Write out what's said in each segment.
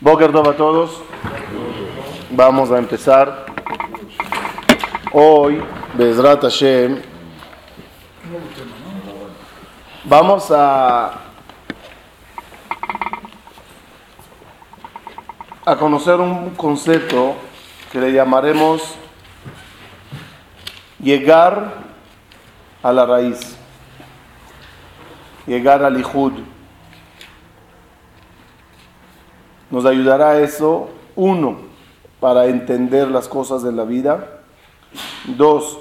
Boker Tov a todos. Vamos a empezar hoy, Bezrat Hashem. Vamos a, a conocer un concepto que le llamaremos llegar a la raíz, llegar al Ijud. Nos ayudará eso, uno, para entender las cosas de la vida, dos,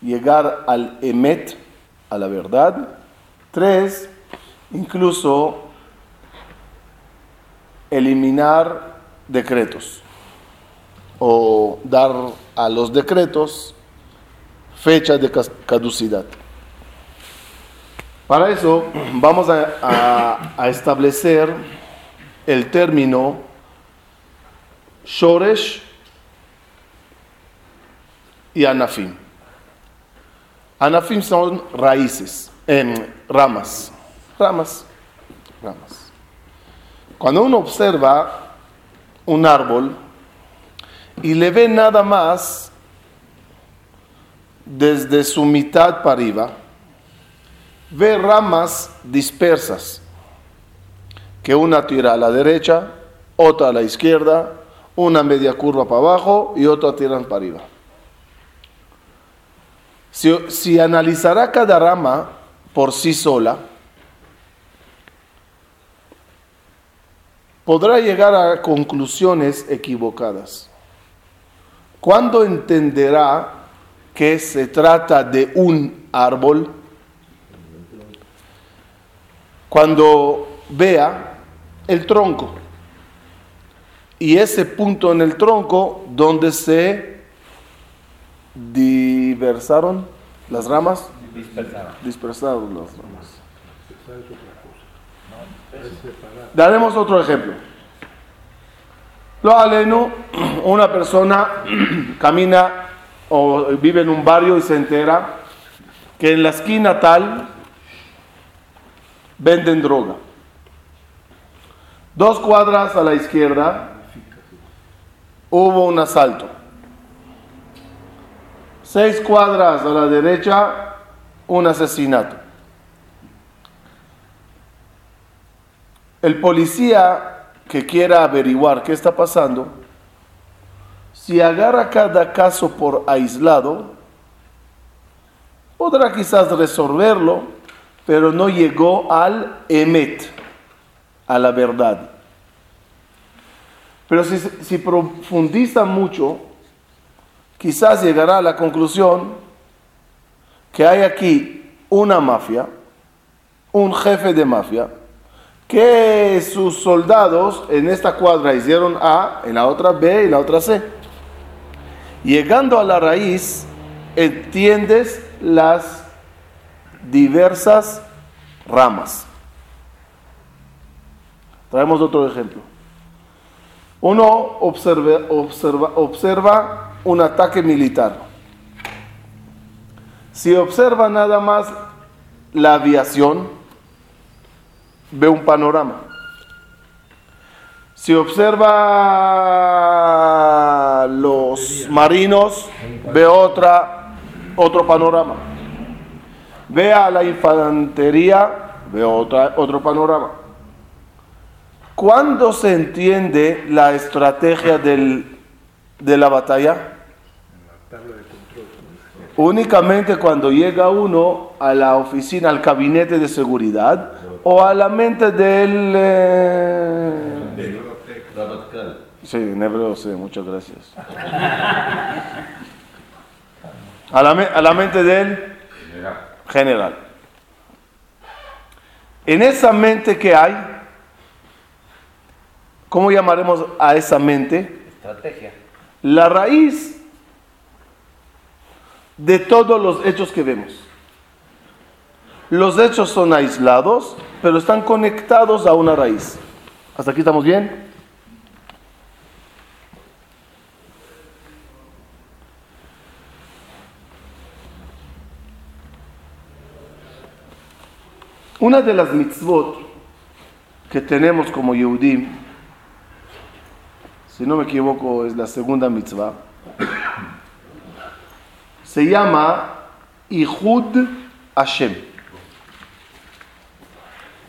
llegar al Emet, a la verdad, tres, incluso eliminar decretos o dar a los decretos fecha de caducidad. Para eso vamos a, a, establecer el término Shoresh y Anafim. Anafim son raíces, en ramas, ramas, ramas. Cuando uno observa un árbol y le ve nada más desde su mitad para arriba, ve ramas dispersas, que una tira a la derecha, otra a la izquierda, una media curva para abajo y otra tiran para arriba. Si, si analizará cada rama por sí sola, podrá llegar a conclusiones equivocadas. ¿Cuándo entenderá que se trata de un árbol, cuando vea el tronco y ese punto en el tronco donde se diversaron las ramas, dispersaron, las ramas. Daremos otro ejemplo. Lo aleno, una persona camina o vive en un barrio y se entera que en la esquina tal venden droga. Dos cuadras a la izquierda hubo un asalto. Seis cuadras a la derecha un asesinato. El policía que quiera averiguar qué está pasando, si agarra cada caso por aislado, podrá quizás resolverlo, pero no llegó al emet, a la verdad. Pero si, si profundiza mucho, quizás llegará a la conclusión que hay aquí una mafia, un jefe de mafia, que sus soldados en esta cuadra hicieron A, en la otra B y la otra C. Llegando a la raíz, entiendes las diversas ramas. Traemos otro ejemplo. Uno observa, observa, observa un ataque militar. Si observa nada más la aviación, ve un panorama. Si observa los marinos, ve otra, otro panorama. Ve a la infantería, ve otra, otro panorama. ¿Cuándo se entiende la estrategia del, de la batalla? Únicamente cuando llega uno a la oficina, al gabinete de seguridad o a la mente del... Eh, Sí, en hebreo sí, muchas gracias. A la, a la mente del general. En esa mente que hay, ¿cómo llamaremos a esa mente? Estrategia. La raíz de todos los hechos que vemos. Los hechos son aislados, pero están conectados a una raíz. ¿Hasta aquí estamos bien? Una de las mitzvot que tenemos como Yehudim si no me equivoco es la segunda mitzvah, se llama Ihud Hashem.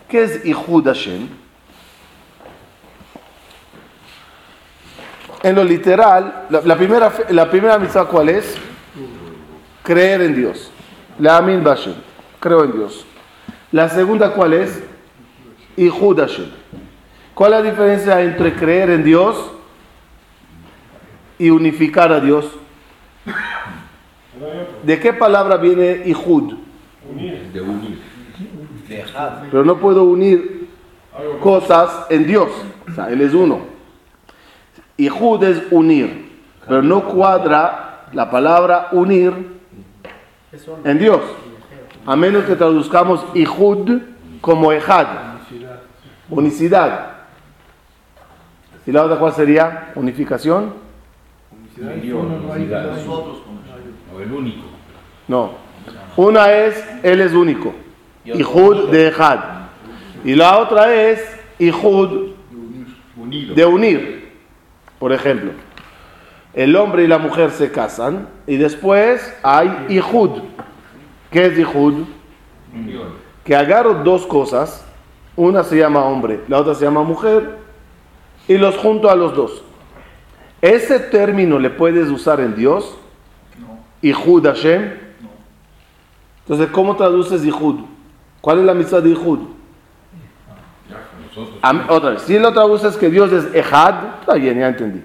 ¿Qué es Ihud Hashem? En lo literal, la, primera, la primera mitzvah, ¿cuál es? Creer en Dios. La Amin Bashem. Creo en Dios. La segunda, ¿cuál es? Ihud Hashem. ¿Cuál es la diferencia entre creer en Dios y unificar a Dios? ¿De qué palabra viene Ihud? De unir. Pero no puedo unir cosas en Dios. O sea, Él es uno. Ihud es unir. Pero no cuadra la palabra unir en Dios. A menos que traduzcamos Ihud como Ejad. Unicidad. ¿Y la otra cuál sería? Unificación. No, el único. No. Una es, Él es único. Ihud de Ejad. Y la otra es Ihud de unir. Por ejemplo, el hombre y la mujer se casan y después hay Ihud. ¿Qué es Ihud? Que agarro dos cosas, una se llama hombre, la otra se llama mujer, y los junto a los dos. ¿Ese término le puedes usar en Dios? No. Ihud Hashem. Entonces, ¿cómo traduces Ihud? ¿Cuál es la misa de Ihud? otra vez, si lo traduces que Dios es Ejad, está bien, ya entendí.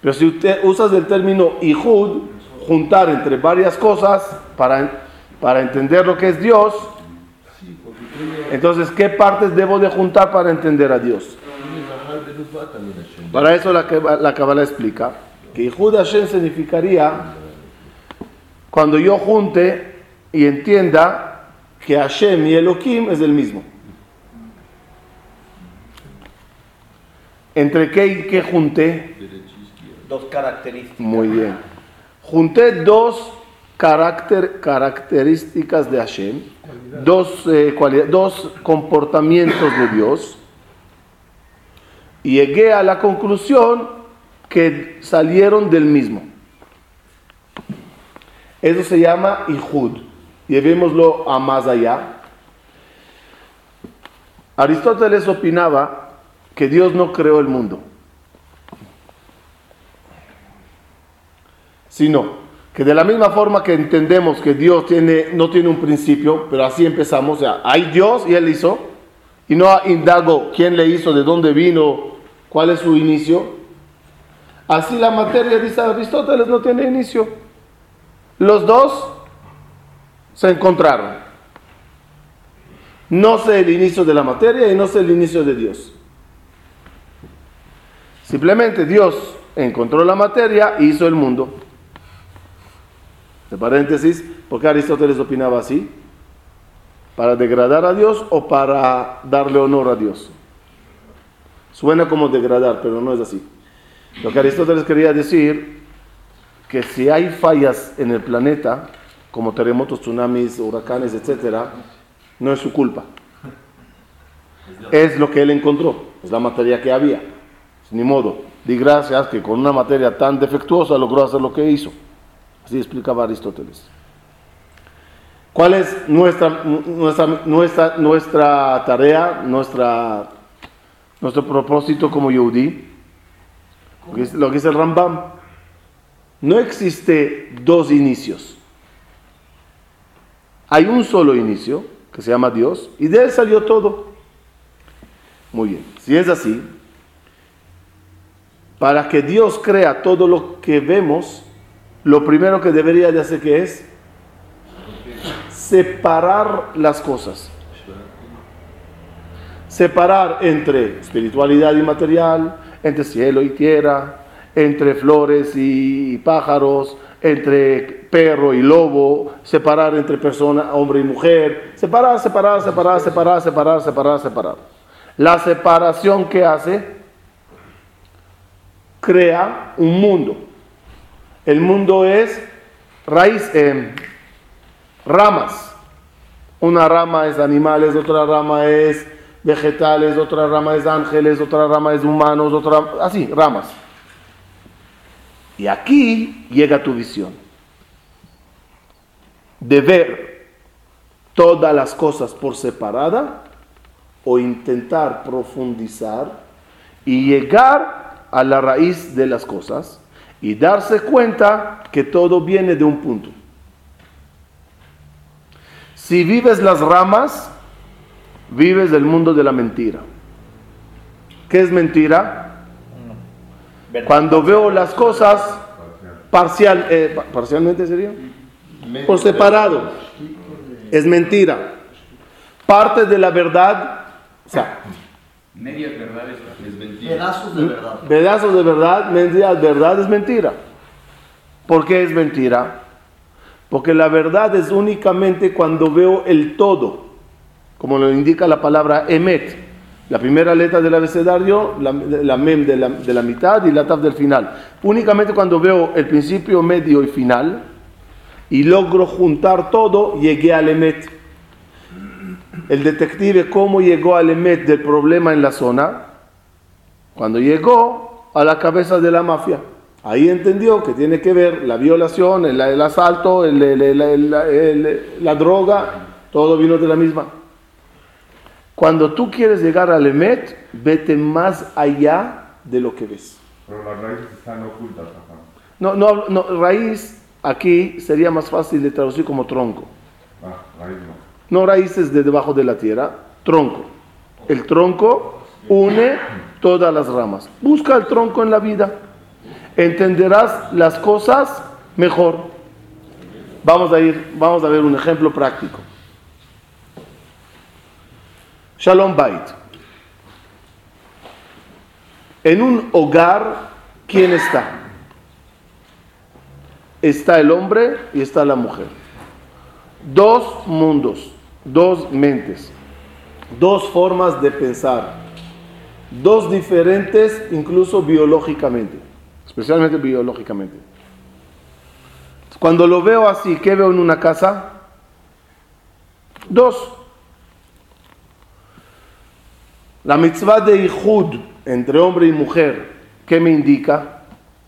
Pero si usted usas el término Ihud, juntar entre varias cosas para, para entender lo que es Dios, entonces, ¿qué partes debo de juntar para entender a Dios? Para eso la, la Kabbalah explica que Ihud Hashem significaría cuando yo junte y entienda que Hashem y Elohim es el mismo. ¿Entre qué y qué junté? Dos características. Muy bien. Junté dos características de Hashem, dos, eh, dos comportamientos de Dios, llegué a la conclusión que salieron del mismo. Eso se llama Ihud. Llevémoslo a más allá. Aristóteles opinaba que Dios no creó el mundo, sino que de la misma forma que entendemos que Dios tiene, no tiene un principio, pero así empezamos, o sea, hay Dios y Él hizo, y no indago quién le hizo, de dónde vino, cuál es su inicio. Así la materia, dice Aristóteles, no tiene inicio. Los dos se encontraron. No sé el inicio de la materia y no sé el inicio de Dios. Simplemente Dios encontró la materia y hizo el mundo. De paréntesis, ¿por qué Aristóteles opinaba así? ¿Para degradar a Dios o para darle honor a Dios? Suena como degradar, pero no es así. Lo que Aristóteles quería decir, que si hay fallas en el planeta, como terremotos, tsunamis, huracanes, etc., no es su culpa. Es lo que él encontró, es la materia que había. Ni modo, di gracias que con una materia tan defectuosa logró hacer lo que hizo. Así explicaba Aristóteles. ¿Cuál es nuestra, nuestra, nuestra, nuestra tarea, nuestra, nuestro propósito como Yehudi? Lo que dice el Rambam. No existe dos inicios. Hay un solo inicio, que se llama Dios, y de él salió todo. Muy bien, si es así, para que Dios crea todo lo que vemos, lo primero que debería de hacer que es separar las cosas. Separar entre espiritualidad y material, entre cielo y tierra, entre flores y pájaros, entre perro y lobo, separar entre persona, hombre y mujer, separar, separar, separar, separar, separar, separar, separar. La separación que hace crea un mundo. El mundo es raíz, eh, ramas. Una rama es animales, otra rama es vegetales, otra rama es ángeles, otra rama es humanos, otra así, ramas. Y aquí llega tu visión. De ver todas las cosas por separada o intentar profundizar y llegar a la raíz de las cosas y darse cuenta que todo viene de un punto. Si vives las ramas, vives del mundo de la mentira. ¿Qué es mentira? Cuando veo las cosas parcial, eh, pa- parcialmente sería por separado, es mentira. Parte de la verdad, o sea, Medias verdades es mentira. Pedazos de verdad. pedazos de verdad, mentira, verdad es mentira. ¿Por qué es mentira? Porque la verdad es únicamente cuando veo el todo, como lo indica la palabra emet. La primera letra del abecedario, la, la mem de la, de la mitad y la taf del final. Únicamente cuando veo el principio, medio y final y logro juntar todo, llegué al emet. El detective, ¿cómo llegó al emet del problema en la zona? Cuando llegó a la cabeza de la mafia, ahí entendió que tiene que ver la violación, el, el asalto, el- el- la droga, todo vino de la misma. Cuando tú quieres llegar al Emet, vete más allá de lo que ves. Pero las raíces están ocultas. No, no, no, raíz aquí sería más fácil de traducir como tronco. Ah, raíz no. No raíces de debajo de la tierra, tronco. El tronco une todas las ramas. Busca el tronco en la vida. Entenderás las cosas mejor. Vamos a ir, vamos a ver un ejemplo práctico. Shalom Bait. En un hogar, ¿quién está? Está el hombre y está la mujer dos mundos, dos mentes, dos formas de pensar, dos diferentes incluso biológicamente, especialmente biológicamente. Cuando lo veo así, ¿qué veo en una casa? Dos. La mitzvah de Ihud entre hombre y mujer, ¿qué me indica?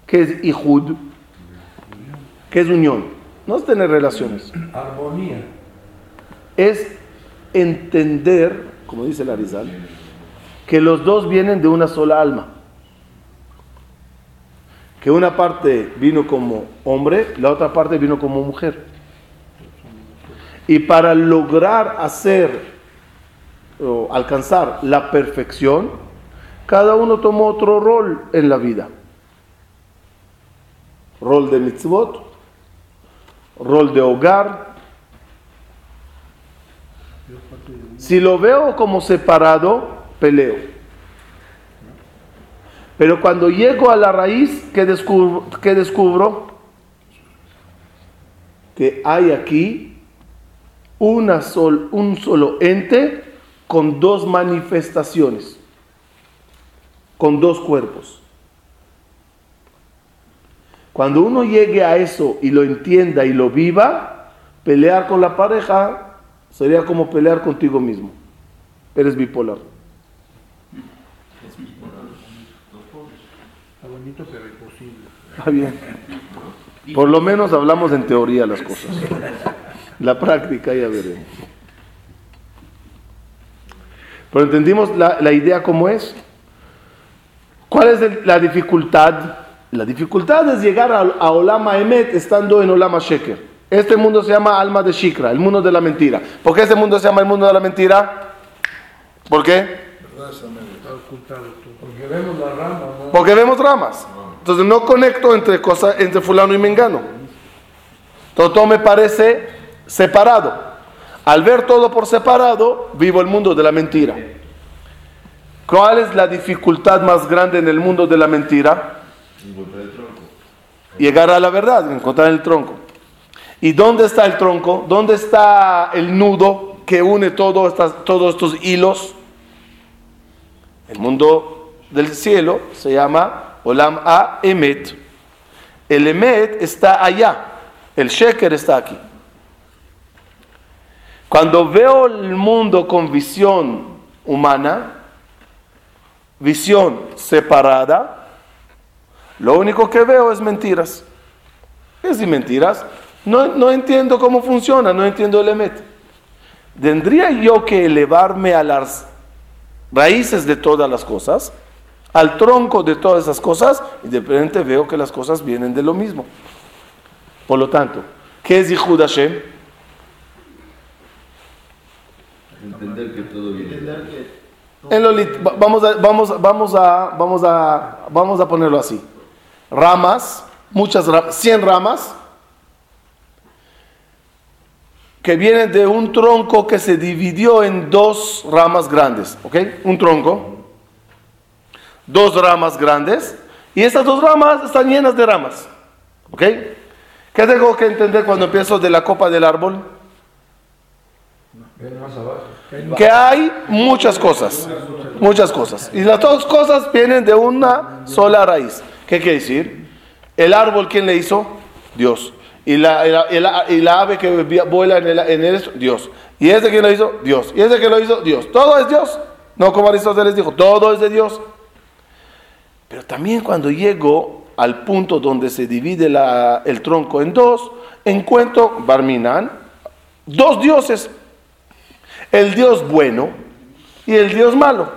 ¿Qué es Ihud? ¿Qué es unión? No es tener relaciones. Armonía. es entender, como dice el Arizal, que los dos vienen de una sola alma. Que una parte vino como hombre, la otra parte vino como mujer. Y para lograr hacer alcanzar la perfección, cada uno tomó otro rol en la vida. Rol de mitzvot, rol de hogar, si lo veo como separado, peleo. Pero cuando llego a la raíz, ¿qué descubro? ¿Qué descubro? Que hay aquí sol, un solo ente con dos manifestaciones, con dos cuerpos. Cuando uno llegue a eso y lo entienda y lo viva, pelear con la pareja sería como pelear contigo mismo. Eres bipolar. Está bonito, pero imposible. Está bien. Por lo menos hablamos en teoría las cosas. La práctica ya veremos. Pero entendimos la, la idea cómo es. ¿Cuál es el- la dificultad? La dificultad es llegar a, a Olama Emet estando en Olama Sheker. Este mundo se llama alma de Shikra, el mundo de la mentira. ¿Por qué este mundo se llama el mundo de la mentira? ¿Por qué? Porque vemos la rama, ¿no? Porque vemos ramas. Entonces no conecto entre cosas, entre fulano y mengano. Todo, todo me parece separado. Al ver todo por separado, vivo el mundo de la mentira. ¿Cuál es la dificultad más grande en el mundo de la mentira? Llegar a la verdad, encontrar el tronco. ¿Y dónde está el tronco? ¿Dónde está el nudo que une todos estos hilos? El mundo del cielo se llama Olam A Emet. El Emet está allá, el Sheker está aquí. Cuando veo el mundo con visión humana, visión separada, Lo único que veo es mentiras. ¿Qué es decir mentiras? No, no entiendo cómo funciona, no entiendo el emet. ¿Tendría yo que elevarme a las raíces de todas las cosas, al tronco de todas esas cosas, y de repente veo que las cosas vienen de lo mismo? Por lo tanto, ¿qué es Yihud Hashem? Entender que todo viene. Entender que En lo lit- va- vamos, a, vamos, vamos, a, vamos, a, vamos a ponerlo así. Ramas, muchas ramas, 100 ramas, que vienen de un tronco que se dividió en dos ramas grandes, ¿ok? Un tronco, dos ramas grandes, y esas dos ramas están llenas de ramas, ¿ok? ¿Qué tengo que entender cuando empiezo de la copa del árbol? Que hay muchas cosas, muchas cosas. Y las dos cosas vienen de una sola raíz. ¿Qué quiere decir? El árbol, ¿quién le hizo? Dios. Y la, y la- y la- ave que vuela en el, Dios. ¿Y ese quién lo hizo? Dios. ¿Y ese que lo hizo? Dios. Todo es Dios. No como Aristóteles dijo, todo es de Dios. Pero también cuando llego al punto donde se divide el tronco en dos, encuentro, Barminan, dos dioses el Dios bueno y el Dios malo,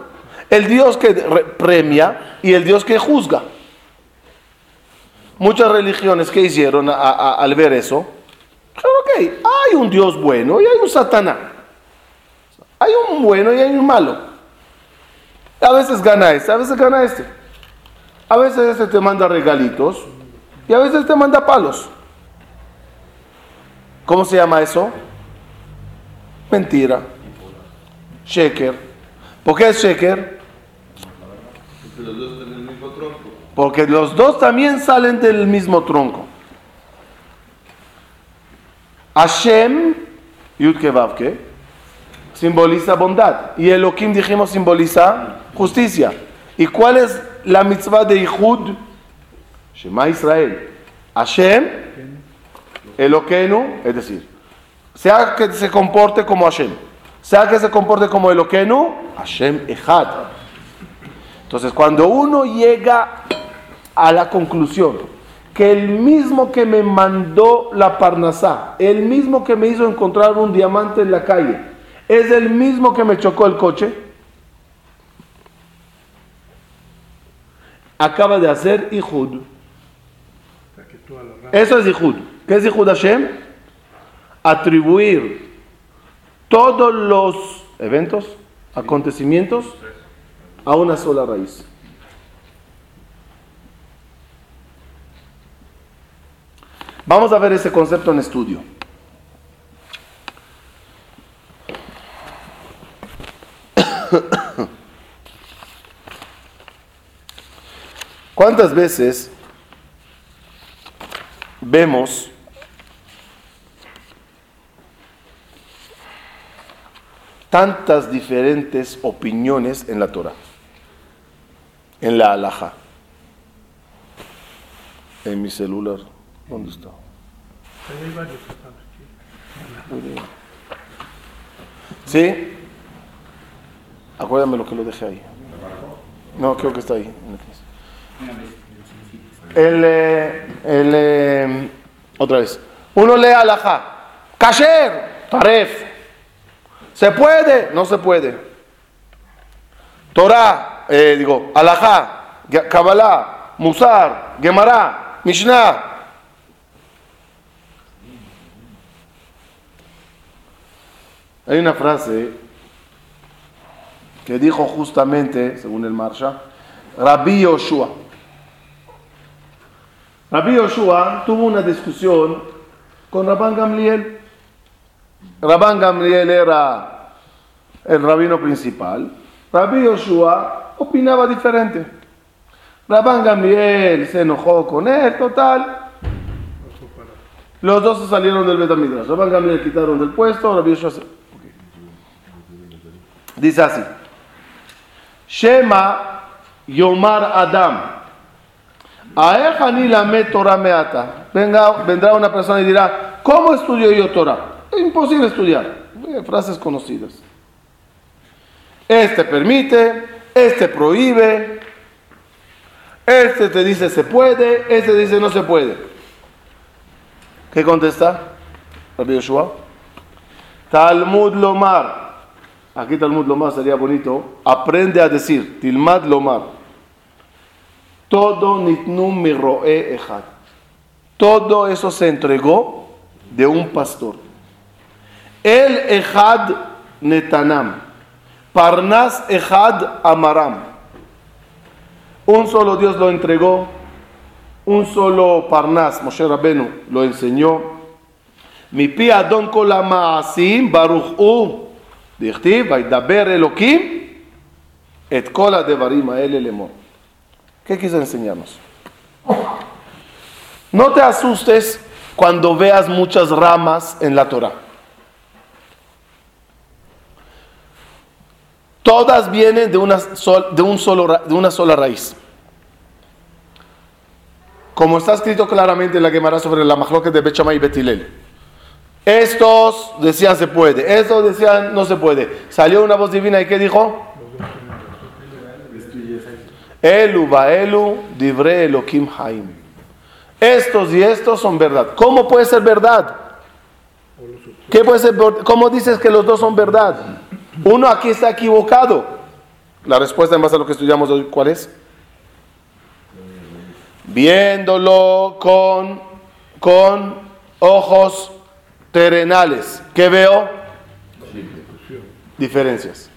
el Dios que re- premia y el Dios que juzga. Muchas religiones que hicieron al ver eso, dijeron, ok, hay un Dios bueno y hay un Satanás. Hay un bueno y hay un malo. A veces gana este, a veces gana este. A veces este te manda regalitos y a veces te manda palos. ¿Cómo se llama eso? Mentira. Sheker. ¿Por qué es Sheker? Porque los dos tienen el mismo tronco. Porque los dos también salen del mismo tronco. Hashem, Yud Kevavke, simboliza bondad. Y Elohim, dijimos, simboliza justicia. ¿Y cuál es la mitzvah de Ihud? Shema Israel. Hashem, Eloquenu, es decir, sea que se comporte como Hashem, sea que se comporte como Eloquenu, Hashem Echad. Entonces, cuando uno llega a la conclusión que el mismo que me mandó la Parnasá, el mismo que me hizo encontrar un diamante en la calle, es el mismo que me chocó el coche, acaba de hacer rama. Eso es Ihud. ¿Qué es Ihud Hashem? Atribuir todos los eventos, acontecimientos, a una sola raíz. Vamos a ver ese concepto en estudio. ¿Cuántas veces vemos tantas diferentes opiniones en la Torah, en la alhaja? En mi celular, ¿dónde está? ¿Sí? Acuérdame lo que lo dejé ahí. No, creo que está ahí. El, eh, el, eh, otra vez. Uno lee alajá. Kasher, taref. ¿Se puede? No se puede. Torah, eh, digo, alajá, Kabbalah, Musar, Gemara, Mishnah. Hay una frase que dijo justamente, según el Marsha, Rabbi Yoshua. Rabbi Yoshua tuvo una discusión con Rabban Gamliel. Rabban Gamliel era el rabino principal. Rabbi Yoshua opinaba diferente. Rabban Gamliel se enojó con él, total. Los dos se salieron del Betamidrash. Rabban Gamliel quitaron del puesto, Rabbi Yoshua se... Dice así. Shema Yomar Adam. Aech ani lamed Torah. Venga, vendrá una persona y dirá, ¿cómo estudio yo Torah? Imposible estudiar. Eh, Frases conocidas. Este permite, este prohíbe. Este te dice se puede, este dice no se puede. ¿Qué contesta? Rabbi. Talmud Lomar. Aquí Talmud Lomar sería bonito. Aprende a decir. Tilmad Lomar. Todo nitnum miroe ejad. Todo eso se entregó de un pastor. El ejad netanam. Parnas ejad amaram. Un solo Dios lo entregó. Un solo Parnas, Moshe Rabenu, lo enseñó. Mi pi adon kol המעשים ברוך הוא, דכתיב, וידבר אלוקים את כל הדברים האלה לאמור. ¿Qué quiso enseñarnos? No te asustes cuando veas muchas ramas en la Torah. Todas vienen de una, sol- de un solo, de una sola raíz. Como está escrito claramente en la Gemara sobre la majloque de Bechamay y Betilel. Estos decían se puede, estos decían no se puede. Salió una voz divina y ¿qué dijo? Elu Baelu Dibre Elohim Haim. Estos y estos son verdad. ¿Cómo puede ser verdad? ¿Qué puede ser? ¿Cómo dices que los dos son verdad? Uno aquí está equivocado. La respuesta en base a lo que estudiamos hoy, ¿cuál es? Viéndolo con, con ojos terrenales. ¿Qué veo? Diferencias.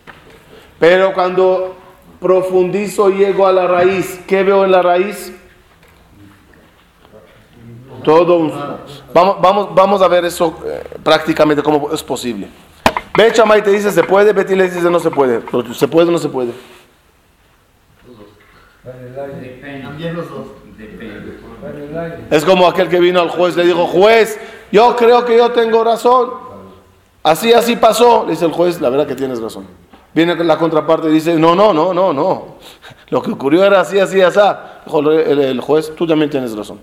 Pero cuando profundizo y llego a la raíz, ¿qué veo en la raíz? Todo un... Vamos, vamos, vamos a ver eso eh, prácticamente cómo es posible. Ve Chamay te dice se puede, Betty le dice no se puede. Pero ¿Se puede o no se puede? Los dos. Es como aquel que vino al juez, le dijo, juez, yo creo que yo tengo razón. Así, así pasó. Le dice el juez, la verdad que tienes razón. Viene la contraparte y dice, no, no, no, no, no. Lo que ocurrió era así, así, así. Dijo el, el- el juez, tú también tienes razón.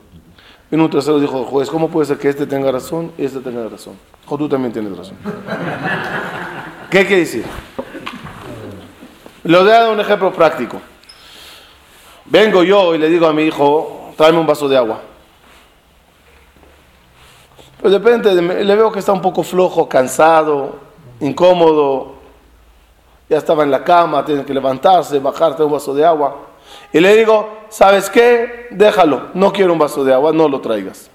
Vino un tercero dijo, juez, ¿cómo puede ser que este tenga razón y este tenga razón? Dijo, tú también tienes razón. ¿Qué quiere decir? Le voy a dar un ejemplo práctico. Vengo yo y le digo a mi hijo, tráeme un vaso de agua. Pues de repente le veo que está un poco flojo, cansado, incómodo. Ya estaba en la cama, tiene que levantarse, bajarte un vaso de agua. Y le digo, ¿sabes qué? Déjalo, no quiero un vaso de agua, no lo traigas.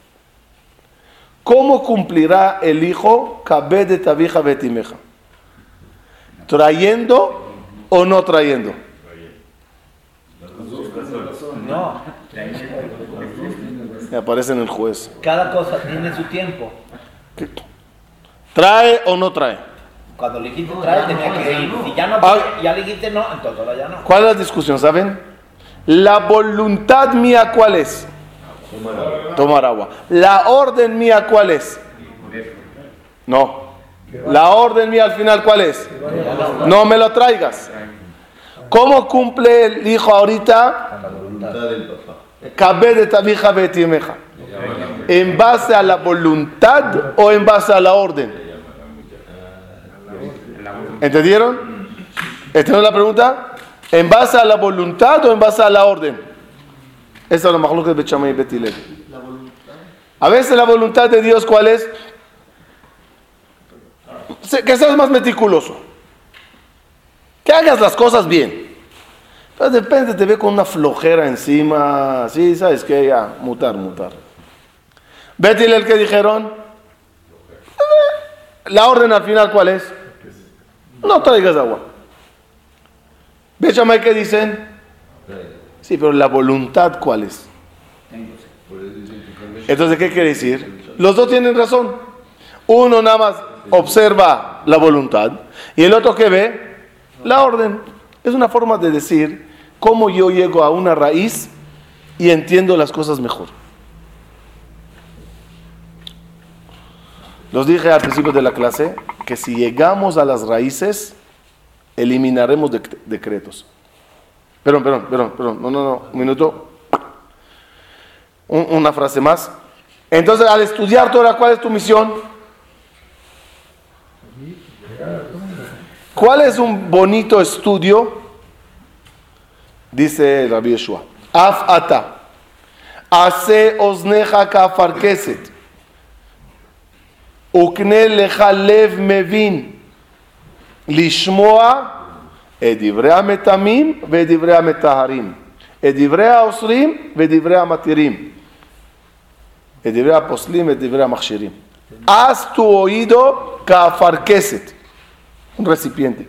¿Cómo cumplirá el hijo de Tabija Betimeja? ¿Trayendo o no trayendo? No, Me aparece en el juez. cada cosa tiene su tiempo. ¿Trae o no trae? Cuando le dijiste trae, tenía que ir. Si ya no, Ah. ya le dijiste no, entonces ahora ya no. ¿Cuál es la discusión? ¿Saben? La voluntad mía, ¿cuál es? Tomar agua. La orden mía, ¿cuál es? No. La orden mía al final, ¿cuál es? No me lo traigas. ¿Cómo cumple el hijo ahorita? La voluntad del. ¿En base a la voluntad o en base a la orden? ¿Entendieron? ¿Entendieron la pregunta? ¿En base a la voluntad o en base a la orden? Esa es la majluca de Bechamay y Betilel. A veces la voluntad de Dios, ¿cuál es? Que seas más meticuloso. Que hagas las cosas bien. Pero de repente te ve con una flojera encima. Sí, ¿sabes qué? Ya, mutar, mutar. Betilel, ¿qué dijeron? La orden al final, ¿cuál es? No traigas agua. Bechamay, ¿qué dicen? Sí, pero la voluntad, ¿cuál es? Entonces, ¿qué quiere decir? Los dos tienen razón. Uno nada más observa la voluntad y el otro que ve la orden. Es una forma de decir cómo yo llego a una raíz y entiendo las cosas mejor. Los dije al principio de la clase que si llegamos a las raíces, eliminaremos dec- decretos. Perdón, perdón, perdón, perdón. No, no, no. Un minuto. Un- una frase más. Entonces, al estudiar Torah, ¿cuál es tu misión? ¿Cuál es un bonito estudio? Dice Rabbi Yeshua. Af ata. Hace osneja kafarkeset. Ukne lecha lev mevin. לשמוע את דברי המטמאים ואת דברי המטהרים, את דברי האוסרים ואת דברי המתירים, את דברי הפוסלים ואת דברי המכשירים. Haz tu oído cafarqueset, un recipiente,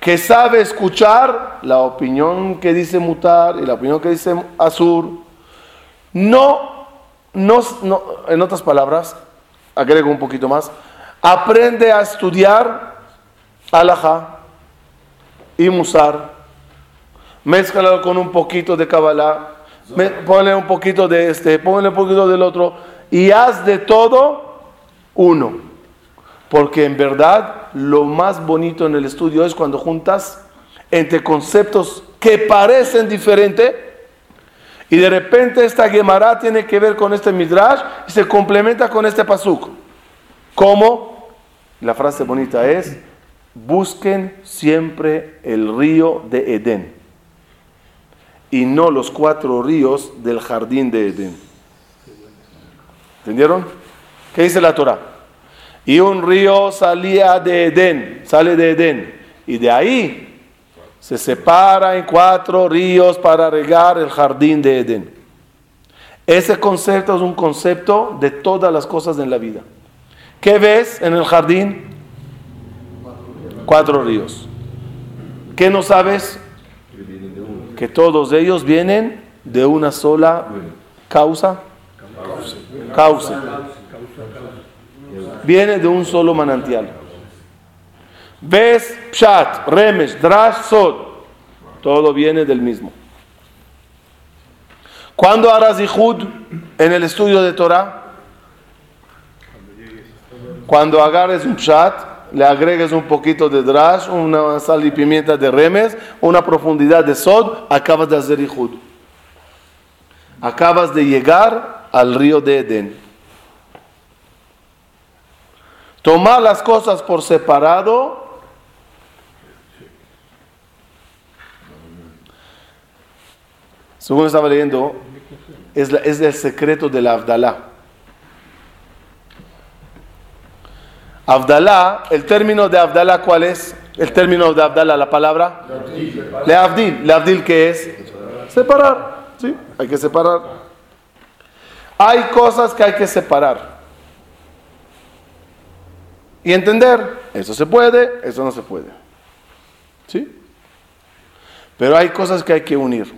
que sabe escuchar la opinión que dice mutar y la opinión que dice azur. No, no, no en otras palabras, agrego un poquito más, aprende a estudiar alajá y musar, mézclalo con un poquito de Kabbalah, ponle un poquito de este, ponle un poquito del otro, y haz de todo uno. Porque en verdad lo más bonito en el estudio es cuando juntas entre conceptos que parecen diferentes y de repente esta Gemara tiene que ver con este Midrash y se complementa con este Pasuk. ¿Cómo? La frase bonita es, busquen siempre el río de Edén y no los cuatro ríos del jardín de Edén. ¿Entendieron? ¿Qué dice la Torah? Y un río salía de Edén, sale de Edén, y de ahí se separa en cuatro ríos para regar el jardín de Edén. Ese concepto es un concepto de todas las cosas en la vida. ¿Qué ves en el jardín? Cuatro ríos. ¿Qué no sabes? Que todos ellos vienen de una sola causa. Causa. Viene de un solo manantial. ¿Ves? Pshat, Remesh, Drash, Sod. Todo viene del mismo. ¿Cuándo harás Ihud en el estudio de Torah? Cuando agarres un Pshat, le agregues un poquito de Drash, una sal y pimienta de Remes, una profundidad de Sod, acabas de hacer Ihud. Acabas de llegar al río de Edén. Tomar las cosas por separado según estaba leyendo, es, es el secreto de la Abdalá. Abdalá, el término de Abdalá, ¿cuál es? El término de Abdalá, la palabra. Leavdil. Leavdil, ¿qué es? Separar. ¿Sí? Hay que separar. Hay cosas que hay que separar. Y entender, eso se puede, eso no se puede. ¿Sí? Pero hay cosas que hay que unir.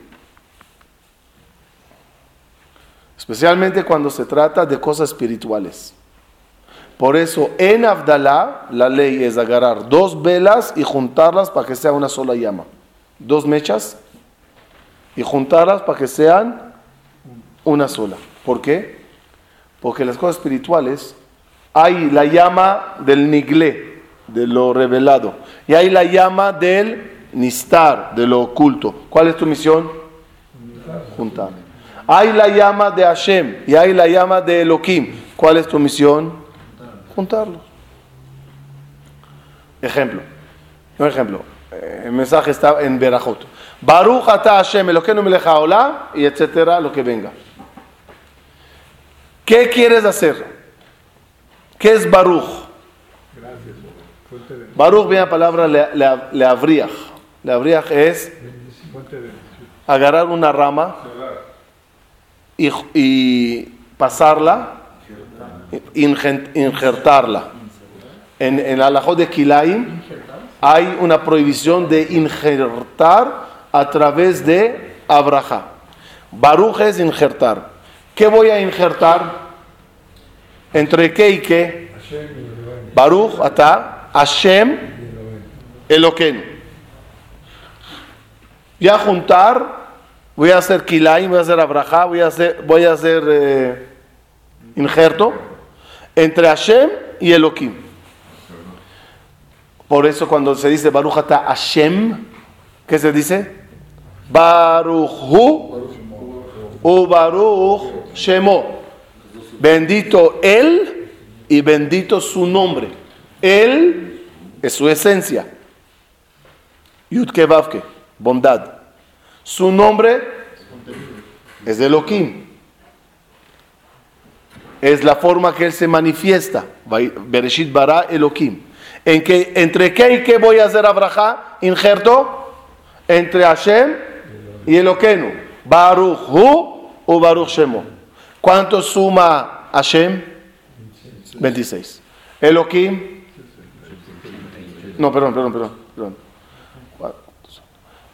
Especialmente cuando se trata de cosas espirituales. Por eso en Abdalá la ley es agarrar dos velas y juntarlas para que sea una sola llama. Dos mechas y juntarlas para que sean una sola. ¿Por qué? Porque las cosas espirituales hay la llama del niglé, de lo revelado, y hay la llama del nistar, de lo oculto. ¿Cuál es tu misión? Juntar. Hay la llama de Hashem y hay la llama de Elohim. ¿Cuál es tu misión? Ejemplo. Un ejemplo. Eh, El mensaje está en Berajot. Baruch ata Hashem Elokeinu melech haolam y etcétera, lo que venga. ¿Qué quieres hacer? ¿Qué es Baruch? Gracias. Fuente de, Baruch viene la palabra le, le, leavriach. Leavriach es agarrar una rama y, y pasarla, injertarla. En, en el de Kilaim hay una prohibición de injertar a través de Abraha. Baruch es injertar. ¿Qué voy a injertar? ¿Entre qué y qué? Baruch ata Hashem Eloquenu. Voy a juntar, voy a hacer Kilaim, voy a hacer Abraha, voy a hacer, voy a hacer eh, injerto entre Hashem y Elohim. Por eso cuando se dice Baruch ata Hashem, ¿qué se dice? Baruch Hu u Baruch Shemo. Bendito Él y bendito su nombre. Él es su esencia. Yudke bondad. Su nombre, es Elohim. Es la forma que él se manifiesta. Bereshit bara Elohim. ¿En que, ¿Entre qué y qué voy a hacer Abraha? Injerto entre Hashem y Eloquenu. Baruch Hu o Baruch Shemo. ¿Cuánto suma Hashem? 26. Elohim. No, perdón, perdón, perdón. perdón.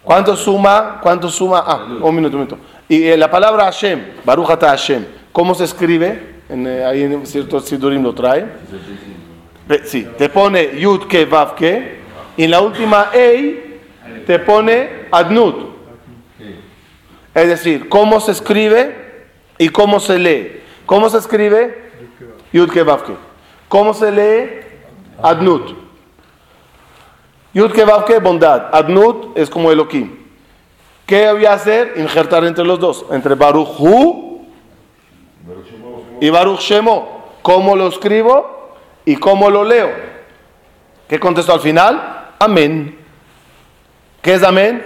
¿Cuánto suma? ¿Cuánto suma? Ah, un minuto, un minuto. Y eh, la palabra Hashem, Baruch Hashem, ¿cómo se escribe? En, eh, ahí en ciertos sidurim lo trae. Sí, te pone Yud ke Vav. Y en la última Ei te pone Adnut. Es decir, cómo se escribe y cómo se lee. ¿Cómo se escribe? Yud ke Vav. ¿Cómo se lee? Adnut. Yud ke Vav ke, bondad. Adnut es como Elohim. ¿Qué voy a hacer? Injertar entre los dos. Entre Baruch Hu y Baruch Shemo. ¿Cómo lo escribo y cómo lo leo? ¿Qué contestó al final? Amén. ¿Qué es amén?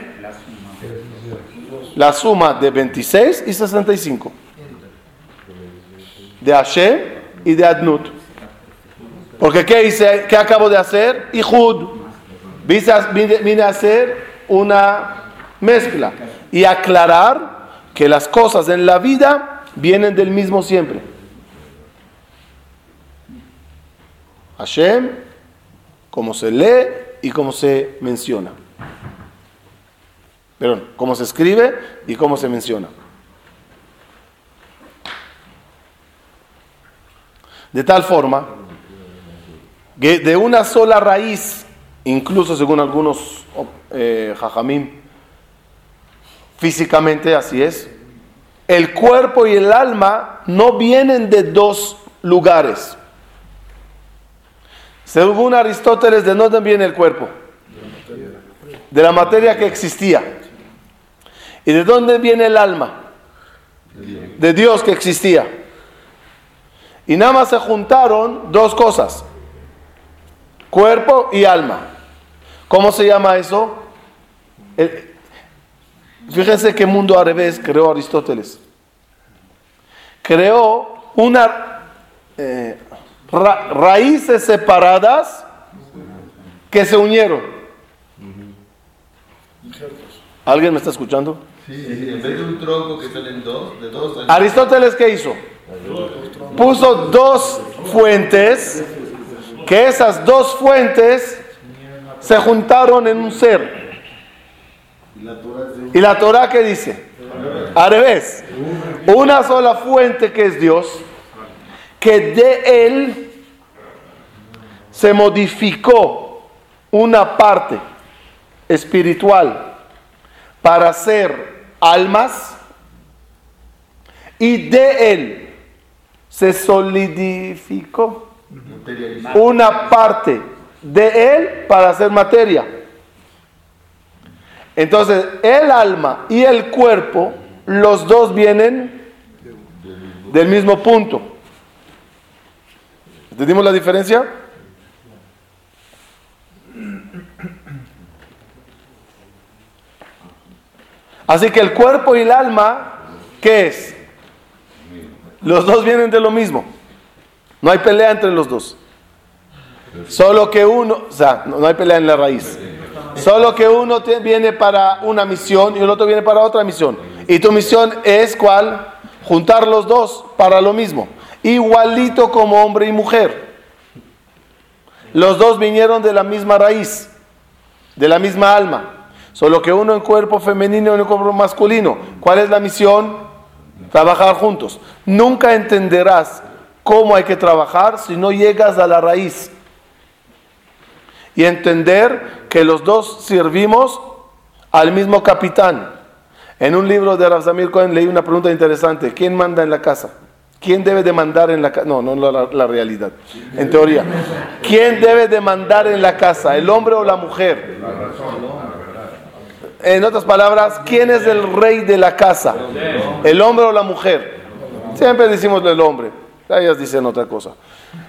La suma de 26 y 65. De Hashem y de Adnut. Porque ¿qué hice? ¿Qué acabo de hacer? Vine vine a hacer una mezcla y aclarar que las cosas en la vida vienen del mismo siempre. Hashem, como se lee y como se menciona. Perdón, cómo se escribe y cómo se menciona. De tal forma que de una sola raíz, incluso según algunos eh, jajamim, físicamente así es, el cuerpo y el alma no vienen de dos lugares. Según Aristóteles, ¿de dónde viene el cuerpo? De la materia que existía. ¿Y de dónde viene el alma? De Dios que existía. Y nada más se juntaron dos cosas. Cuerpo y alma. ¿Cómo se llama eso? Fíjense qué mundo al revés creó Aristóteles. Creó una eh, ra- raíces separadas que se unieron. ¿Alguien me está escuchando? Sí, sí, en vez de un tronco que salen dos, de dos salen Aristóteles, ¿qué hizo? Puso dos fuentes, que esas dos fuentes se juntaron en un ser. ¿Y la Torah qué dice? Al revés. Una sola fuente que es Dios, que de él se modificó una parte espiritual para ser almas y de él se solidificó una parte de él para ser materia. Entonces, el alma y el cuerpo, los dos vienen del mismo punto. ¿Entendimos la diferencia? Así que el cuerpo y el alma, ¿qué es? Los dos vienen de lo mismo. No hay pelea entre los dos. Solo que uno, o sea, no hay pelea en la raíz. Solo que uno viene para una misión y el otro viene para otra misión. Y tu misión es cuál? Juntar los dos para lo mismo. Igualito como hombre y mujer. Los dos vinieron de la misma raíz, de la misma alma. Solo que uno en cuerpo femenino y uno en cuerpo masculino. ¿Cuál es la misión? Trabajar juntos. Nunca entenderás cómo hay que trabajar si no llegas a la raíz. Y entender que los dos servimos al mismo capitán. En un libro de Rav Zamir Cohen leí una pregunta interesante. ¿Quién manda en la casa? ¿Quién debe de mandar en la casa? No, no la, la realidad. En teoría. ¿Quién debe de mandar en la casa? ¿El hombre o la mujer? En otras palabras, ¿quién es el rey de la casa? ¿El hombre o la mujer? Siempre decimos el hombre. Ellas dicen otra cosa.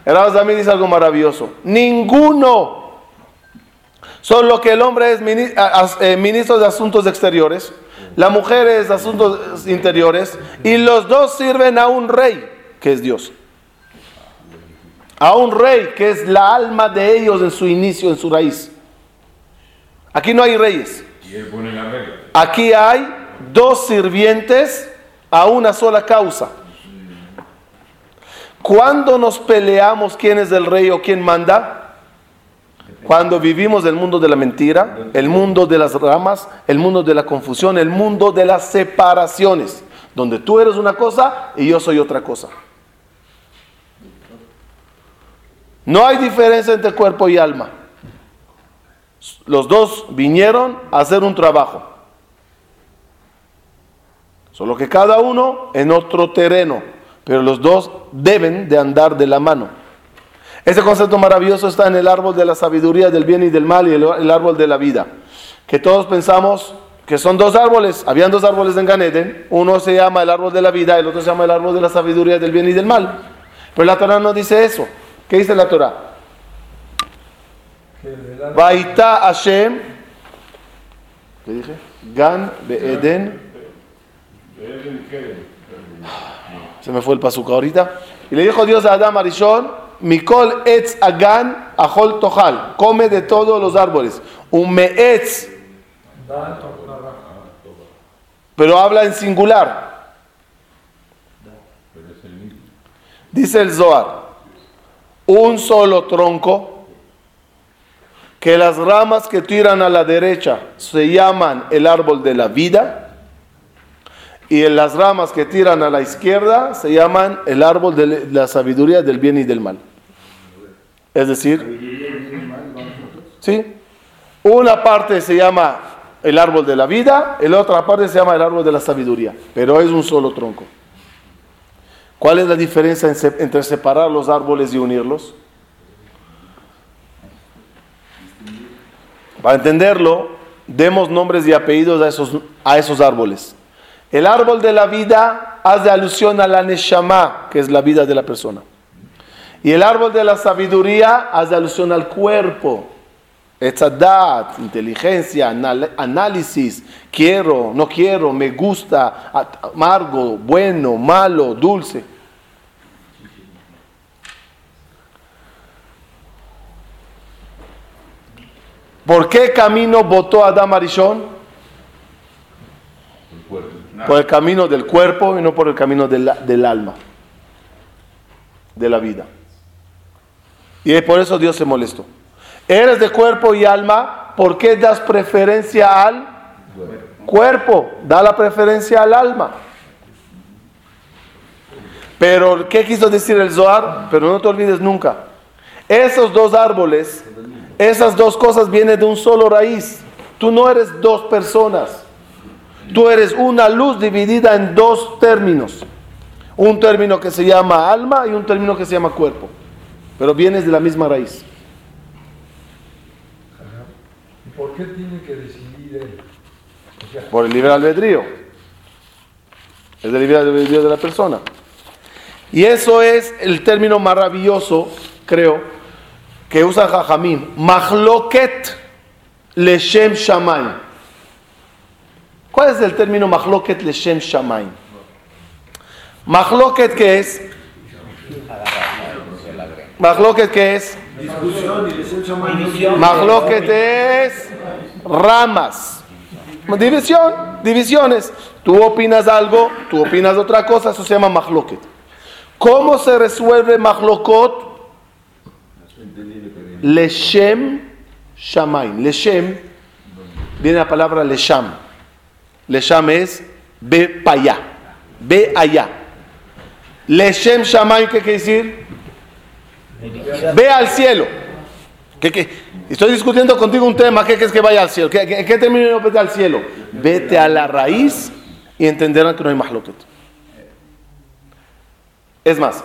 Rav Zamir dice algo maravilloso. Ninguno Solo que el hombre es eh, ministro de Asuntos Exteriores la mujer es asuntos interiores y los dos sirven a un rey, que es Dios. A un rey que es la alma de ellos en su inicio, en su raíz. Aquí no hay reyes. Aquí hay dos sirvientes a una sola causa. Cuando nos peleamos quién es el rey o quién manda? Cuando vivimos el mundo de la mentira, el mundo de las ramas, el mundo de la confusión, el mundo de las separaciones, donde tú eres una cosa y yo soy otra cosa. No hay diferencia entre cuerpo y alma. Los dos vinieron a hacer un trabajo. Solo que cada uno en otro terreno, pero los dos deben de andar de la mano. Ese concepto maravilloso está en el árbol de la sabiduría del bien y del mal y el, el árbol de la vida. Que todos pensamos que son dos árboles. Habían dos árboles en Ganeden. Uno se llama el árbol de la vida, el otro se llama el árbol de la sabiduría del bien y del mal. Pero la Torah no dice eso. ¿Qué dice la Torah? Vaita Hashem. ¿Qué dije? Gan Be'eden. Se me fue el pasuca ahorita. Y le dijo Dios a Adam Arishon, Mikol etz agan ahol tohal. Come de todos los árboles. Da, tocará. pero habla en singular. Dice el Zohar, un solo tronco, que las ramas que tiran a la derecha se llaman el árbol de la vida, y en las ramas que tiran a la izquierda se llaman el árbol de la sabiduría del bien y del mal. Es decir, ¿sí? una parte se llama el árbol de la vida, la otra parte se llama el árbol de la sabiduría, pero es un solo tronco. ¿Cuál es la diferencia entre separar los árboles y unirlos? Para entenderlo, demos nombres y apellidos a esos, a esos árboles. El árbol de la vida hace alusión a la neshama, que es la vida de la persona. Y el árbol de la sabiduría hace alusión al cuerpo. Etzadat, inteligencia, análisis, quiero, no quiero, me gusta, amargo, bueno, malo, dulce. ¿Por qué camino votó Adam Arishon? Por el camino del cuerpo y no por el camino del alma, de la vida. Y por eso Dios se molestó. Eres de cuerpo y alma, ¿por qué das preferencia al cuerpo? Da la preferencia al alma. Pero, ¿qué quiso decir el Zohar? Pero no te olvides nunca. Esos dos árboles, esas dos cosas vienen de un solo raíz. Tú no eres dos personas. Tú eres una luz dividida en dos términos. Un término que se llama alma y un término que se llama cuerpo. Pero vienes de la misma raíz. ¿Y por qué tiene que decidir él? O sea, Por el libre albedrío. Es el libre albedrío de la persona. Y eso es el término maravilloso, creo, que usa Jajamín. Mahloket leshem shamayim. ¿Cuál es el término mahloket leshem shamayim? Mahloket, ¿qué es? Mahloket, ¿qué es? División. Mahloket es ramas. División, divisiones. Tú opinas algo, tú opinas otra cosa, eso se llama mahloket. ¿Cómo se resuelve mahlokot? Leshem shamaim. Leshem viene la palabra lesham. Lesham es ve para allá, ve allá. Leshem shamaim, ¿qué quiere decir? Ve al cielo. ¿Qué, qué? Estoy discutiendo contigo un tema. ¿Qué quieres que vaya al cielo? ¿Qué, qué, qué término vete al cielo? Vete a la raíz y entenderán que no hay mahloket. Es más,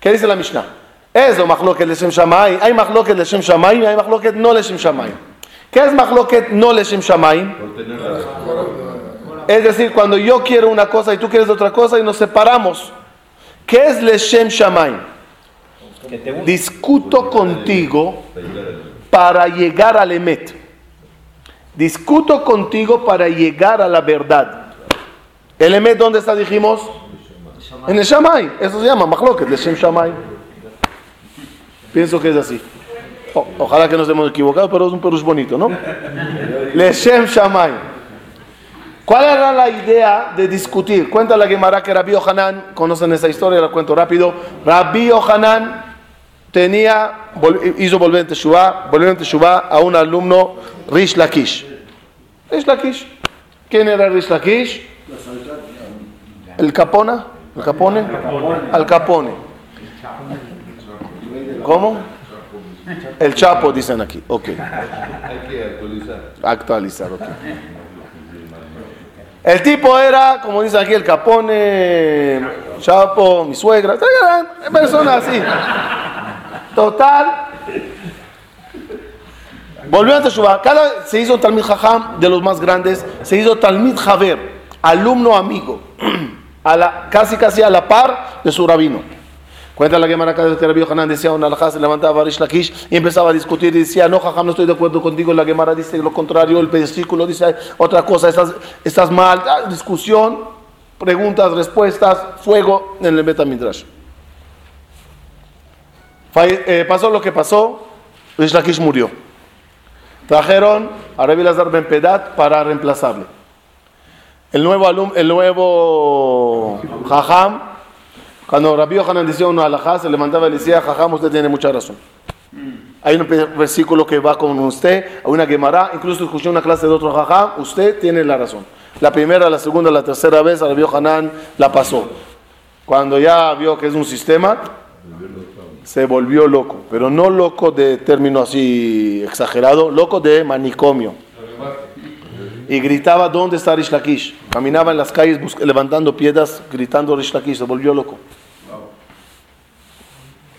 ¿qué dice la Mishnah? Es lo mahloket leshem shamayim. Hay mahloket leshem shamayim y hay mahloket no leshem shamayim. ¿Qué es mahloket no leshem razón. Es decir, cuando yo quiero una cosa y tú quieres otra cosa y nos separamos. ¿Qué es leshem shamayim? Discuto contigo para llegar al emet. Discuto contigo para llegar a la verdad. ¿El Emet dónde está, dijimos? En el Shamay. Eso se llama Mahloket, de Shem Shamay. Pienso que es así. Ojalá que nos hemos equivocado, pero es un perus bonito, ¿no? Leshem Shamay. ¿Cuál era la idea de discutir? Cuenta la Gemara que Rabbi Yohanan, conocen esa historia, la cuento rápido. Rabbi Yohanan tenía, hizo volver en Teshuvah, volvió en Teshuvah a un alumno Rish Lakish. Rish Lakish. ¿Quién era Rish Lakish? El Capona. ¿El Capone? Al Capone. ¿Cómo? El Chapo, dicen aquí. Ok. Hay que actualizar. Actualizar, ok. El tipo era, como dicen aquí, el Capone, Chapo, mi suegra, eran personas así. Total. Volvió a Teshuvah. Cada se hizo Talmid Jajam de los más grandes, se hizo Talmid Javer, alumno amigo, a la, casi casi a la par de su rabino. Cuenta la Gemara que Rabbi Hanan decía una alajá, se levantaba Rish Lakish y empezaba a discutir y decía, no, Jajam, no estoy de acuerdo contigo. La Gemara dice lo contrario, el versículo dice otra cosa, estás, estás mal. Ah, discusión, preguntas, respuestas, fuego en el Betamidrash. Eh, pasó lo que pasó, Rish murió. Trajeron a Rabbi Lazar Ben Pedat para reemplazarle. El nuevo alum, el nuevo Jajam, cuando Rabbi Yohanan decía una alajá, se levantaba y le decía, Jajam, usted tiene mucha razón. Hay un versículo que va con usted, una Gemara, incluso escuché una clase de otro Jajam, usted tiene la razón. La primera, la segunda, la tercera vez, Rabbi Yohanan la pasó. Cuando ya vio que es un sistema, se volvió loco, pero no loco de término así exagerado, loco de manicomio. Y gritaba, ¿dónde está Rish Lakish? Caminaba en las calles levantando piedras, gritando Rish Lakish, se volvió loco.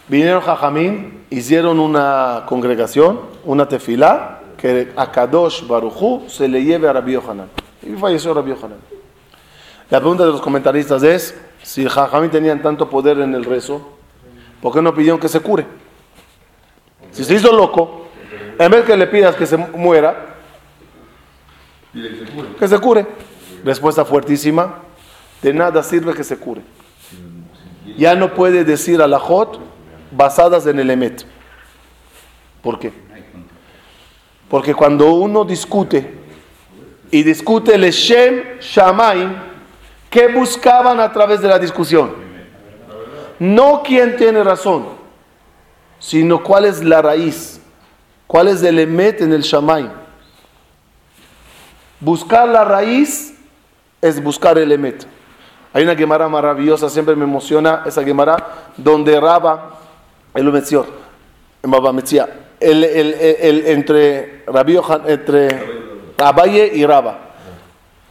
Vinieron Jajamín, hicieron una congregación, una tefilá, que a Kadosh Barujú se le lleve a Rabbi Yohanan. Y falleció Rabbi Yohanan. La pregunta de los comentaristas es, si Jajamín tenían tanto poder en el rezo, ¿por qué no pidieron que se cure? Si se hizo loco, en vez que le pidas que se mu- muera, Dile que se cure. que se cure. Respuesta fuertísima, de nada sirve que se cure. Ya no puede decir alajot basadas en el emet. ¿Por qué? Porque cuando uno discute y discute el Shem Shamaim, ¿qué buscaban a través de la discusión? No quién tiene razón, sino cuál es la raíz, cuál es el emet en el Shamaim. Buscar la raíz es buscar el emet. Hay una Gemara maravillosa, siempre me emociona esa Gemara, donde Raba, el Umetzior, el, el, el, entre Rabbi entre Abaye y Raba.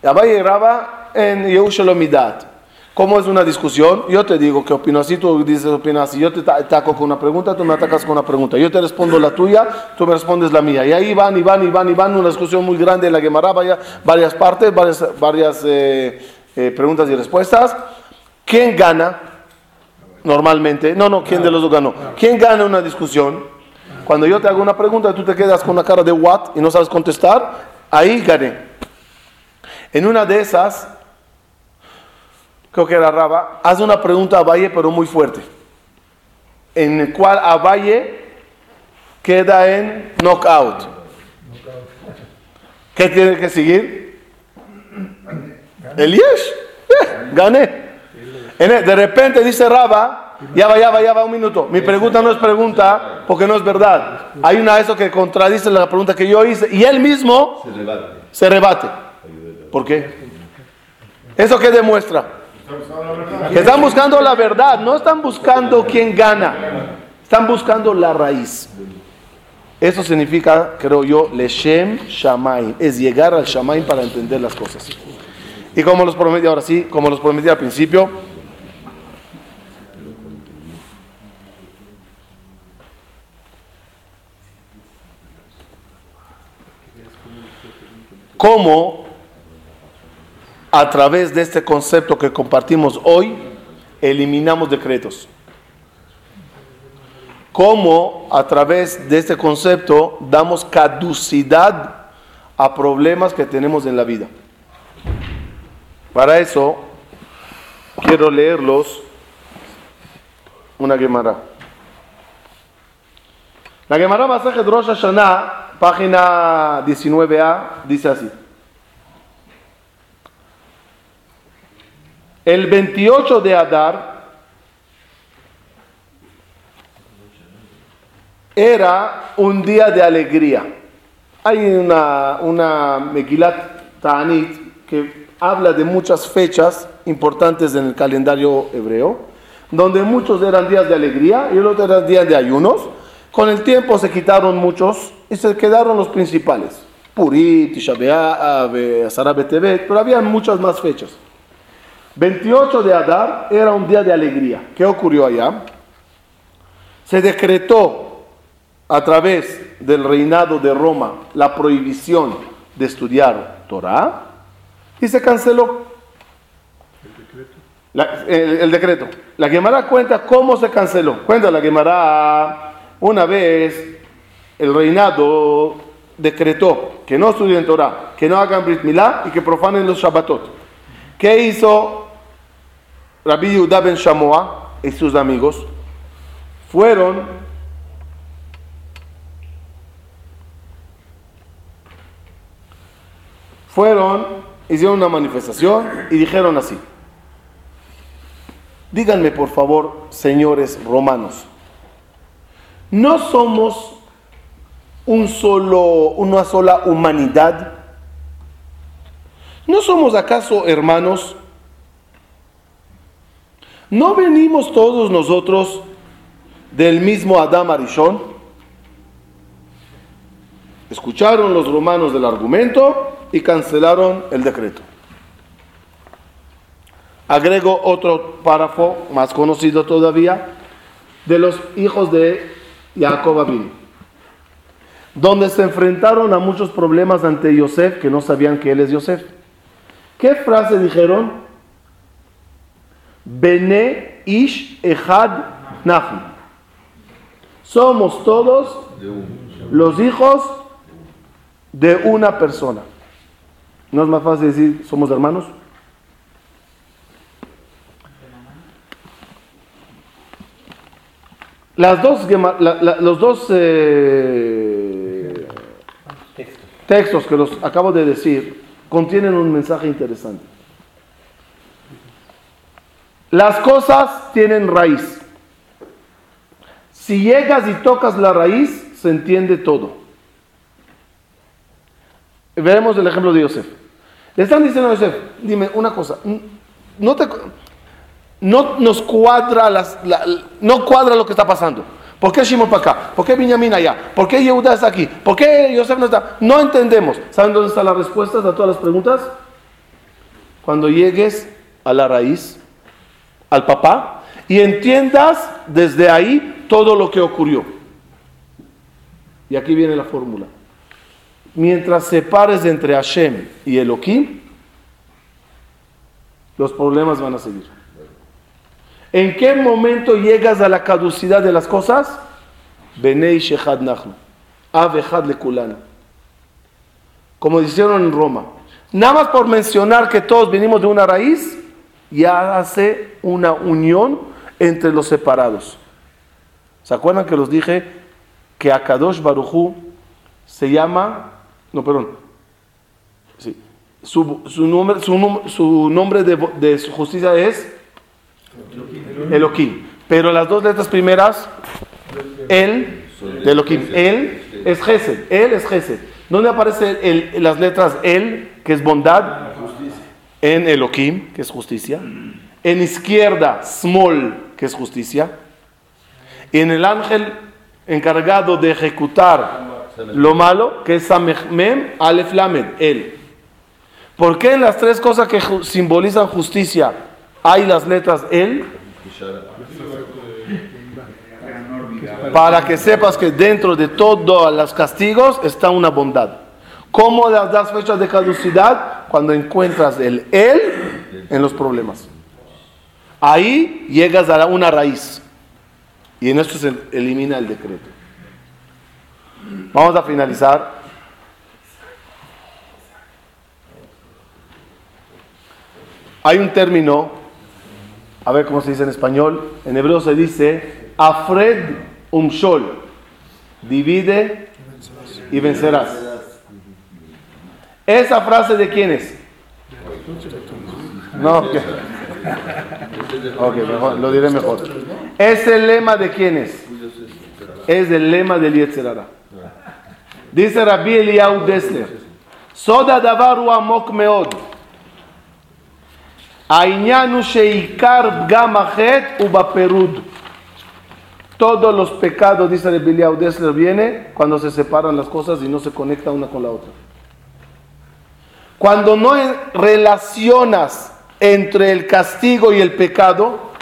Abaye y Raba en Yehushalomidat. ¿Cómo es una discusión? Yo te digo qué opino así, tú dices opinas así. Yo te ta- ataco con una pregunta, tú me atacas con una pregunta. Yo te respondo la tuya, tú me respondes la mía. Y ahí van, y van, y van, y van. Una discusión muy grande en la Gemara, varias partes, varias, varias eh, eh, preguntas y respuestas. ¿Quién gana? Normalmente, no, no, ¿quién de los dos ganó? ¿Quién gana una discusión? Cuando yo te hago una pregunta, tú te quedas con una cara de what y no sabes contestar, ahí gané. En una de esas, creo que era Raba, hace una pregunta a Valle, pero muy fuerte, en el cual a Valle queda en knockout. ¿Qué tiene que seguir? El. Eh, gané. En el- de repente dice Raba, ya va, ya va, ya va un minuto. Mi pregunta no es pregunta porque no es verdad. Hay una eso que contradice la pregunta que yo hice y él mismo Se rebate. se rebate. ¿Por qué? ¿Eso qué demuestra? Están buscando la verdad, no están buscando quién gana, están buscando la raíz. Eso significa, creo yo, Leshem Shamaim, es llegar al Shamaim para entender las cosas. Y como los prometí, ahora sí, como los prometí al principio, cómo a través de este concepto que compartimos hoy, eliminamos decretos. Cómo a través de este concepto damos caducidad a problemas que tenemos en la vida. Para eso quiero leerlos una Gemara. La Gemara Masajet Rosh Hashanah, página 19a, dice así. El 28 de Adar era un día de alegría. Hay una, una Megilat Ta'anit que habla de muchas fechas importantes en el calendario hebreo, donde muchos eran días de alegría y otros eran días de ayunos. Con el tiempo se quitaron muchos y se quedaron los principales. Purit, Tisha B'Av, B'Tevet, pero había muchas más fechas. 28 de Adar era un día de alegría. ¿Qué ocurrió allá? Se decretó a través del reinado de Roma la prohibición de estudiar Torah y se canceló el, el decreto. La Gemara cuenta cómo se canceló. Cuenta la Gemara una vez el reinado decretó que no estudien Torah, que no hagan Brit Milá y que profanen los Shabbatot. ¿Qué hizo Rabbi Yehuda ben Shamoa y sus amigos? Fueron fueron, hicieron una manifestación y dijeron así. Díganme por favor, señores romanos, ¿no somos un solo, una sola humanidad? ¿No somos acaso hermanos? ¿No venimos todos nosotros del mismo Adam Arishon? Escucharon los romanos del argumento y cancelaron el decreto. Agrego otro párrafo más conocido todavía de los hijos de Jacob Abin, donde se enfrentaron a muchos problemas ante Yosef que no sabían que él es Yosef. ¿Qué frase dijeron? Bene ish echad nahnu. Somos todos los hijos de una persona. ¿No es más fácil decir somos hermanos? Las dos, gema- la- la- los dos eh, Texto. textos que los acabo de decir contienen un mensaje interesante. Las cosas tienen raíz. Si llegas y tocas la raíz, se entiende todo. Veremos el ejemplo de Yosef. Le están diciendo a Yosef, dime una cosa, no, te, no nos cuadra, las, la- no cuadra lo que está pasando. ¿Por qué Shimon para acá? ¿Por qué Benjamín allá? ¿Por qué Yehuda está aquí? ¿Por qué Yosef no está? No entendemos. ¿Saben dónde están las respuestas a todas las preguntas? Cuando llegues a la raíz, al papá, y entiendas desde ahí todo lo que ocurrió. Y aquí viene la fórmula. Mientras separes entre Hashem y Elohim, los problemas van a seguir. ¿En qué momento llegas a la caducidad de las cosas? Benei Shechad Nachnu. Lekulana. Como dijeron en Roma. Nada más por mencionar que todos venimos de una raíz, ya hace una unión entre los separados. ¿Se acuerdan que los dije que Akadosh Barujú se llama, no, perdón, sí, su, su nombre, su, su nombre de, de su justicia es Elohim. Pero las dos letras primeras, él, de Elohim, él es Gesed, él es Gesed. ¿Dónde aparecen el- las letras él, que es bondad? En Elohim, que es justicia. En izquierda, small, que es justicia. Y en el ángel encargado de ejecutar lo malo, que es Samech-Mem, Aleph Lamed, él. ¿Por qué en las tres cosas que simbolizan justicia hay las letras él? Para que sepas que dentro de todos los castigos está una bondad. ¿Cómo las das fechas de caducidad? Cuando encuentras el él en los problemas. Ahí llegas a una raíz. Y en esto se elimina el decreto. Vamos a finalizar. Hay un término, a ver cómo se dice en español, en hebreo se dice Afred umshol, divide y vencerás. ¿Esa frase de quién es? No, ok, Ok, mejor, lo diré mejor. ¿Es el lema de quién es? Es el lema del Yetzerara. Dice Rabbi Eliyahu Dessler, Soda davar amok meod. Aiñanu Sheikar Gamahet Ubaperud. Todos los pecados, dice el viene cuando se separan las cosas y no se conecta una con la otra. Cuando no relacionas entre el castigo y el pecado,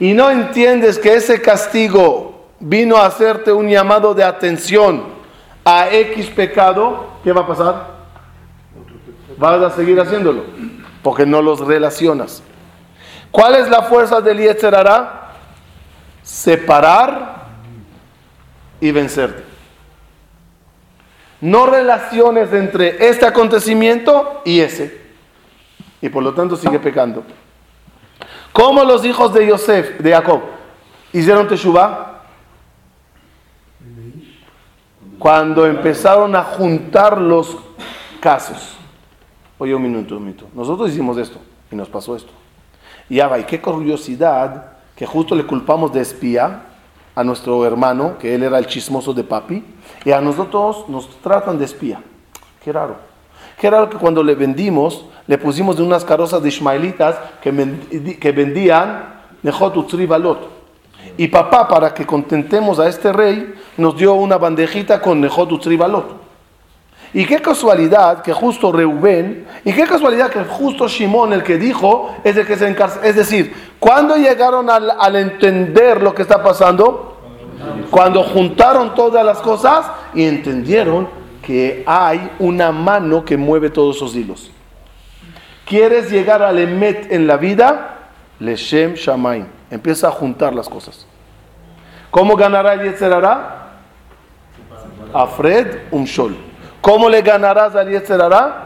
y no entiendes que ese castigo vino a hacerte un llamado de atención a X pecado, ¿qué va a pasar? Vas a seguir haciéndolo porque no los relacionas. ¿Cuál es la fuerza del Yetzerará? Separar y vencerte. No relaciones entre este acontecimiento y ese. Y por lo tanto sigue pecando. ¿Cómo los hijos de Yosef, de Jacob, hicieron Teshuvah? Cuando empezaron a juntar los casos. Oye, un minuto, un minuto. Nosotros hicimos esto y nos pasó esto. Y va, y qué curiosidad que justo le culpamos de espía a nuestro hermano, que él era el chismoso de papi, y a nosotros nos tratan de espía. Qué raro. Qué raro que cuando le vendimos, le pusimos de unas carrozas de ismaelitas que, que vendían Nejot Utzri Balot. Y papá, para que contentemos a este rey, nos dio una bandejita con Nejot Utzri Balot. Y qué casualidad que justo Reubén, y qué casualidad que justo Shimón, el que dijo, es el que se encarceló. Es decir, cuando llegaron al, al entender lo que está pasando? Cuando juntaron todas las cosas y entendieron que hay una mano que mueve todos esos hilos. ¿Quieres llegar al Emet en la vida? Leshem Shamaim. Empieza a juntar las cosas. ¿Cómo ganará el Yetzerará? Afred Umshol. ¿Cómo le ganarás al Yetzerará?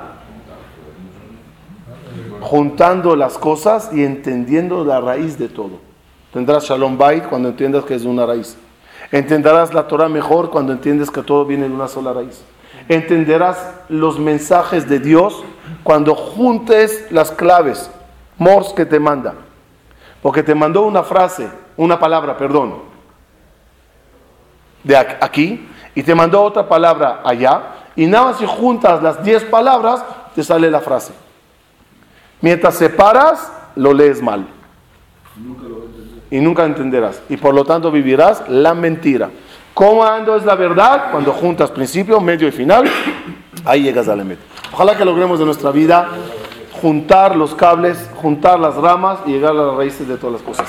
Juntando las cosas y entendiendo la raíz de todo. Tendrás Shalom Bait cuando entiendas que es una raíz. Entenderás la Torah mejor cuando entiendes que todo viene de una sola raíz. Entenderás los mensajes de Dios cuando juntes las claves, Mors que te manda. Porque te mandó una frase, una palabra, perdón, de aquí, y te mandó otra palabra allá, y nada más si juntas las 10 palabras, te sale la frase. Mientras separas, lo lees mal. Y nunca entenderás. Y por lo tanto vivirás la mentira. ¿Cómo ando es la verdad? Cuando juntas principio, medio y final, ahí llegas a la meta. Ojalá que logremos de nuestra vida juntar los cables, juntar las ramas y llegar a las raíces de todas las cosas.